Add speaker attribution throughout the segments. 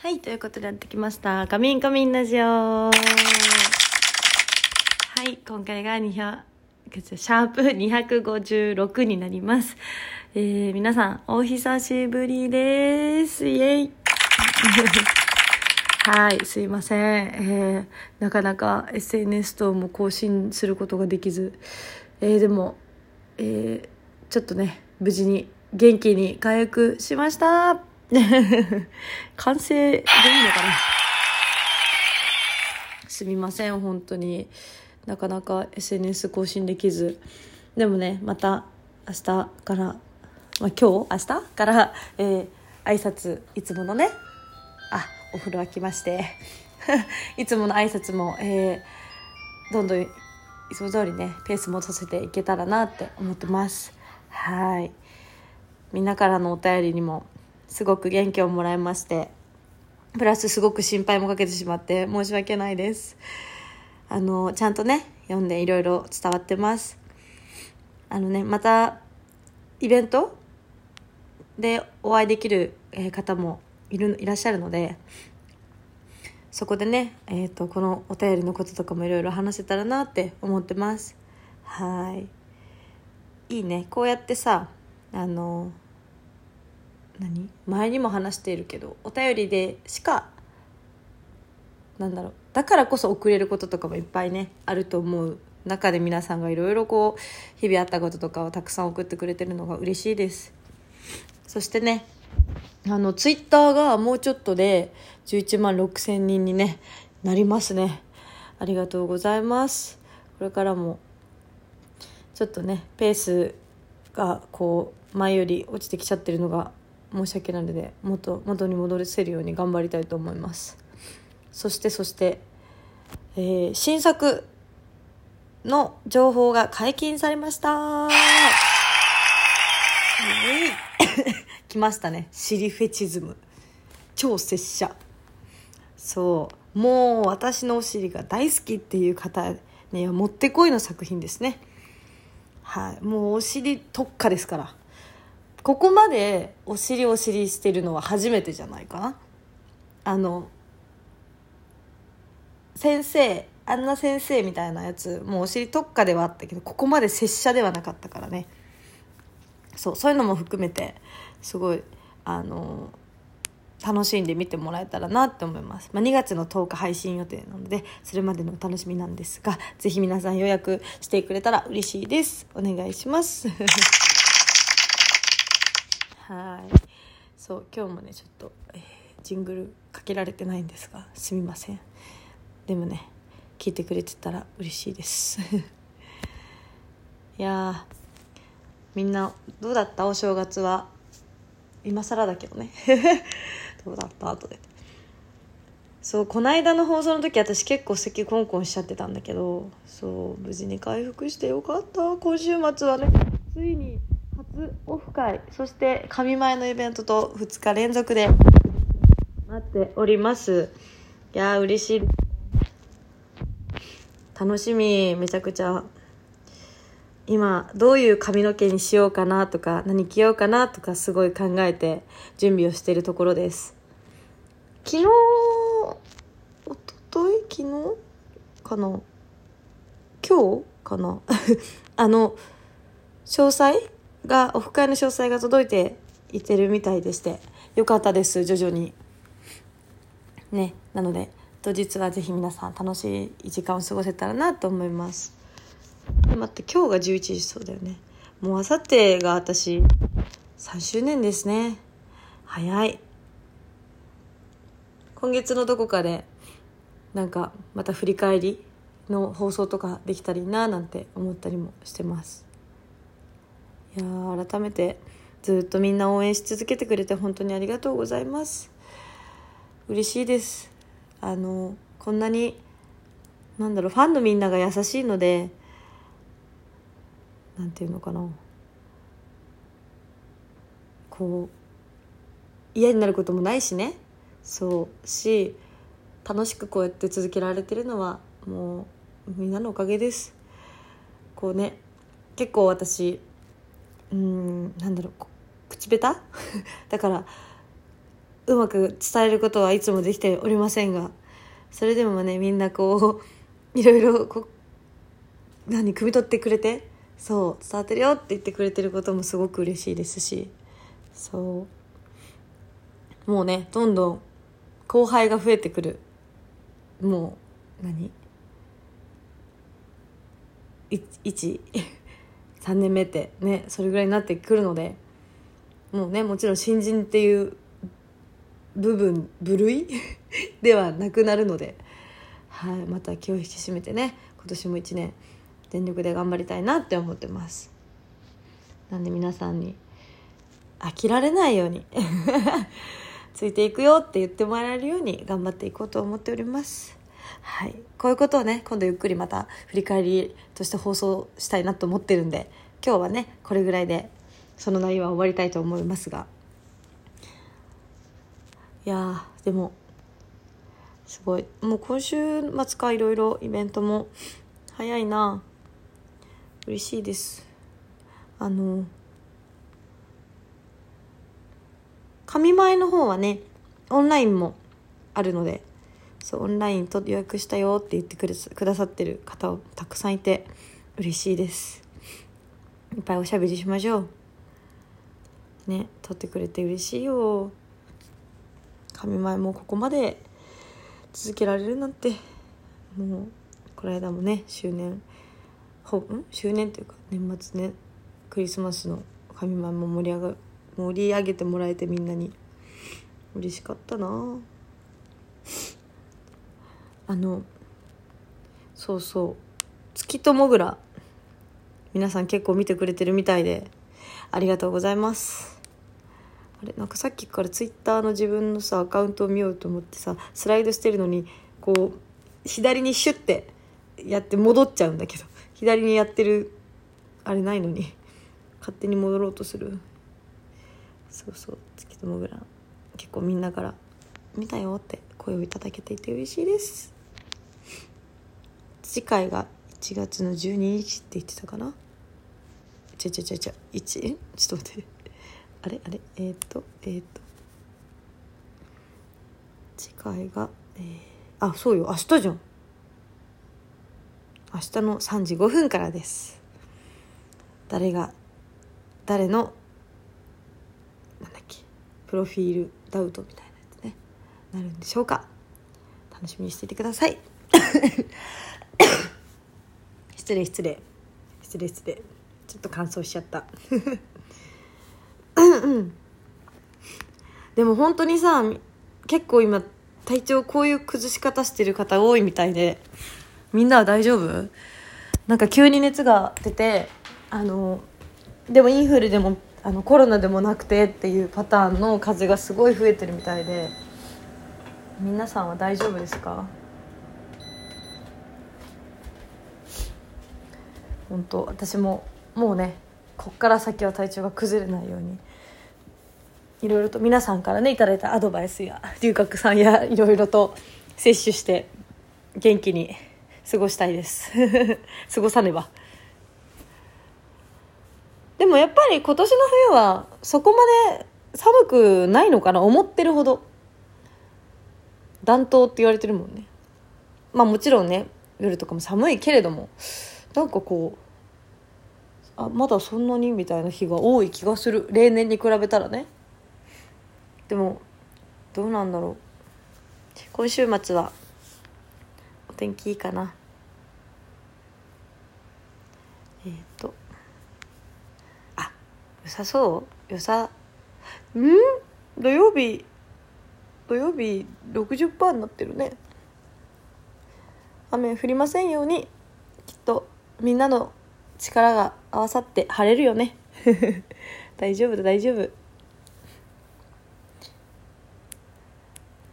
Speaker 1: はい、ということでやってきました。カミンカミンラジオ。はい、今回が200、シャープ256になります。えー、皆さん、お久しぶりです。イェイ。はい、すいません。えー、なかなか SNS 等も更新することができず、えー、でも、えー、ちょっとね、無事に元気に回復しました。完成でいいのかな？すみません、本当に。なかなか SNS 更新できず。でもね、また明日から、まあ、今日明日から、えー、挨拶、いつものね、あ、お風呂沸きまして、いつもの挨拶も、えー、どんどんいつも通りね、ペース戻させていけたらなって思ってます。はい。みんなからのお便りにもすごく元気をもらいましてプラスすごく心配もかけてしまって申し訳ないです。あのちゃんとね読んでいろいろ伝わってます。あのねまたイベントでお会いできる方もいるいらっしゃるのでそこでね、えーと、とこのお便りのこととかもいろいろ話せたらなって思ってます。はい。いいね。こうやってさあの何？前にも話しているけどお便りでしかなんだろうだからこそ送れることとかもいっぱいねあると思う。中で皆さんがいろいろこう日々あったこととかをたくさん送ってくれてるのが嬉しいです。そしてねあのツイッターがもうちょっとで11万6千人にねなりますね。ありがとうございます。これからもちょっとねペースがこう前より落ちてきちゃってるのが申し訳ないので元元に戻せるように頑張りたいと思います。そしてそして、えー、新作の情報が解禁されました。来ましたね。シリフェチズム。超拙者。そう。もう私のお尻が大好きっていう方にはもってこいの作品ですね。はい。もうお尻特化ですから。ここまでお尻お尻してるのは初めてじゃないか？なあの先生あんな先生みたいなやつもうお尻特化ではあったけどここまで拙者ではなかったからね。そうそういうのも含めてすごいあの楽しんで見てもらえたらなって思います、まあ、2月の10日配信予定なのでそれまでのお楽しみなんですがぜひ皆さん予約してくれたら嬉しいです。お願いします。はい。そう今日もねちょっと、えー、ジングルかけられてないんですがすみません。でもね聞いてくれてたら嬉しいです。いやみんなどうだった？お正月は？今更だけどね。どうだった？後で。そうこの間の放送の時私結構咳コンコンしちゃってたんだけどそう無事に回復してよかった。今週末はねついにオフ会そして神前のイベントと2日連続で待っております。いやー嬉しい。楽しみ。めちゃくちゃ。今どういう髪の毛にしようかなとか何着ようかなとかすごい考えて準備をしているところです。昨日おととい昨日かな？今日かな？あの詳細？がオフ会の詳細が届いていてるみたいでしてよかったです徐々に。ねなので当日はぜひ皆さん楽しい時間を過ごせたらなと思います。待って今日が11時そうだよね。もうあさってが私3周年ですね。早い。今月のどこかでなんかまた振り返りの放送とかできたらいいななんて思ったりもしてます。改めてずっとみんな応援し続けてくれて本当にありがとうございます。嬉しいです。あのこんなになんだろうファンのみんなが優しいのでなんていうのかな。こう嫌になることもないしね。そうし楽しくこうやって続けられてるのはもうみんなのおかげです。こうね結構私うんなんだろう口下手？だからうまく伝えることはいつもできておりませんがそれでもねみんなこう いろいろこ何汲み取ってくれてそう伝わってるよって言ってくれてることもすごく嬉しいですしそう。もうねどんどん後輩が増えてくる。もう何？一。3年目ってねそれぐらいになってくるのでもうねもちろん新人っていう部分部類 ではなくなるので、はい、また気を引き締めてね今年も1年全力で頑張りたいなって思ってます。なんで皆さんに飽きられないように ついていくよって言ってもらえるように頑張っていこうと思っております。はい、こういうことをね今度ゆっくりまた振り返りとして放送したいなと思ってるんで今日はねこれぐらいでその内容は終わりたいと思いますが。いやでもすごい。もう今週末かいろいろイベントも。早いな。嬉しいです。あの紙前の方はねオンラインもあるのでそうオンラインと予約したよって言ってくれくださってる方をたくさんいて嬉しいです。いっぱいおしゃべりしましょう。ね撮ってくれて嬉しいよ。紙前もここまで続けられるなんて。もうこの間もね周年ほん？周年っていうか年末ねクリスマスの紙前も盛り上が盛り上げてもらえてみんなに嬉しかったな。ああのそうそう。月ともぐら。皆さん結構見てくれてるみたいでありがとうございます。あれなんかさっきからツイッターの自分のさアカウントを見ようと思ってさスライドしてるのにこう左にシュッてやって戻っちゃうんだけど左にやってるあれないのに勝手に戻ろうとする。そうそう。月ともぐら。結構みんなから「見たよ」って声をいただけていて嬉しいです。次回が1月の12日って言ってたかな？ちゃちゃちゃちゃ1ちょっと待って。あれ？あれ？えっ、とえっ、と。次回がえー、あそうよ。明日じゃん。明日の3時5分からです。誰が誰のなんだっけ？プロフィールダウトみたいなやつね。なるんでしょうか。楽しみにしていてください。失 礼失礼。失礼失礼。ちょっと乾燥しちゃった。でも本当にさ結構今体調こういう崩し方してる方多いみたいでみんなは大丈夫？なんか急に熱が出てあのでもインフルでもあのコロナでもなくてっていうパターンの風がすごい増えてるみたいで皆さんは大丈夫ですか？本当私ももうねこっから先は体調が崩れないようにいろいろと皆さんからねいただいたアドバイスや龍角さんやいろいろと摂取して元気に過ごしたいです。過ごさねば。でもやっぱり今年の冬はそこまで寒くないのかな思ってるほど。暖冬って言われてるもんね。まあもちろんね夜とかも寒いけれどもなんかこうあまだそんなにみたいな日が多い気がする。例年に比べたらね。でもどうなんだろう。今週末はお天気いいかな。えっ、ー、と。あ良さそう？良さ。うん？土曜日土曜日60%になってるね。雨降りませんように。きっと。みんなの力が合わさって晴れるよね。大丈夫だ大丈夫。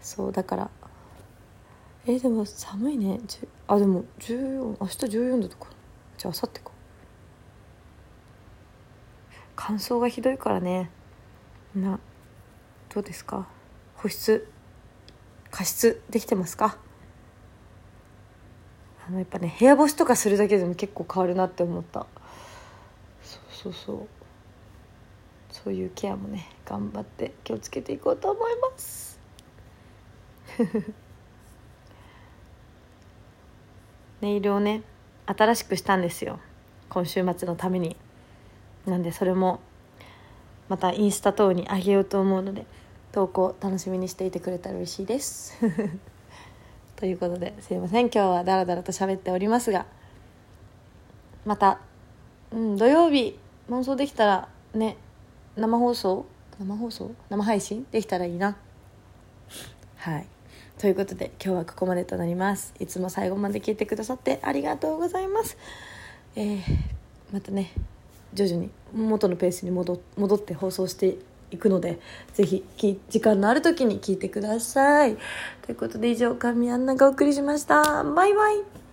Speaker 1: そうだから。えー、でも寒いね。あでも14明日14度とか。じゃあ明後日か。乾燥がひどいからね。などうですか？保湿加湿できてますか？あのやっぱね部屋干しとかするだけでも結構変わるなって思った。そうそうそう。そういうケアもね頑張って気をつけていこうと思います。ネイルをね新しくしたんですよ。今週末のために。なんでそれもまたインスタ等にあげようと思うので投稿楽しみにしていてくれたら嬉しいです。ということですいません。今日はダラダラと喋っておりますがまた、うん、土曜日妄想できたらね生放送？生放送？生配信？できたらいいな。はい。ということで今日はここまでとなります。いつも最後まで聞いてくださってありがとうございます。えー、またね徐々に元のペースに戻戻って放送していくのでぜひ時間のある時に聞いてください。ということで以上神アンナがお送りしました。バイバイ。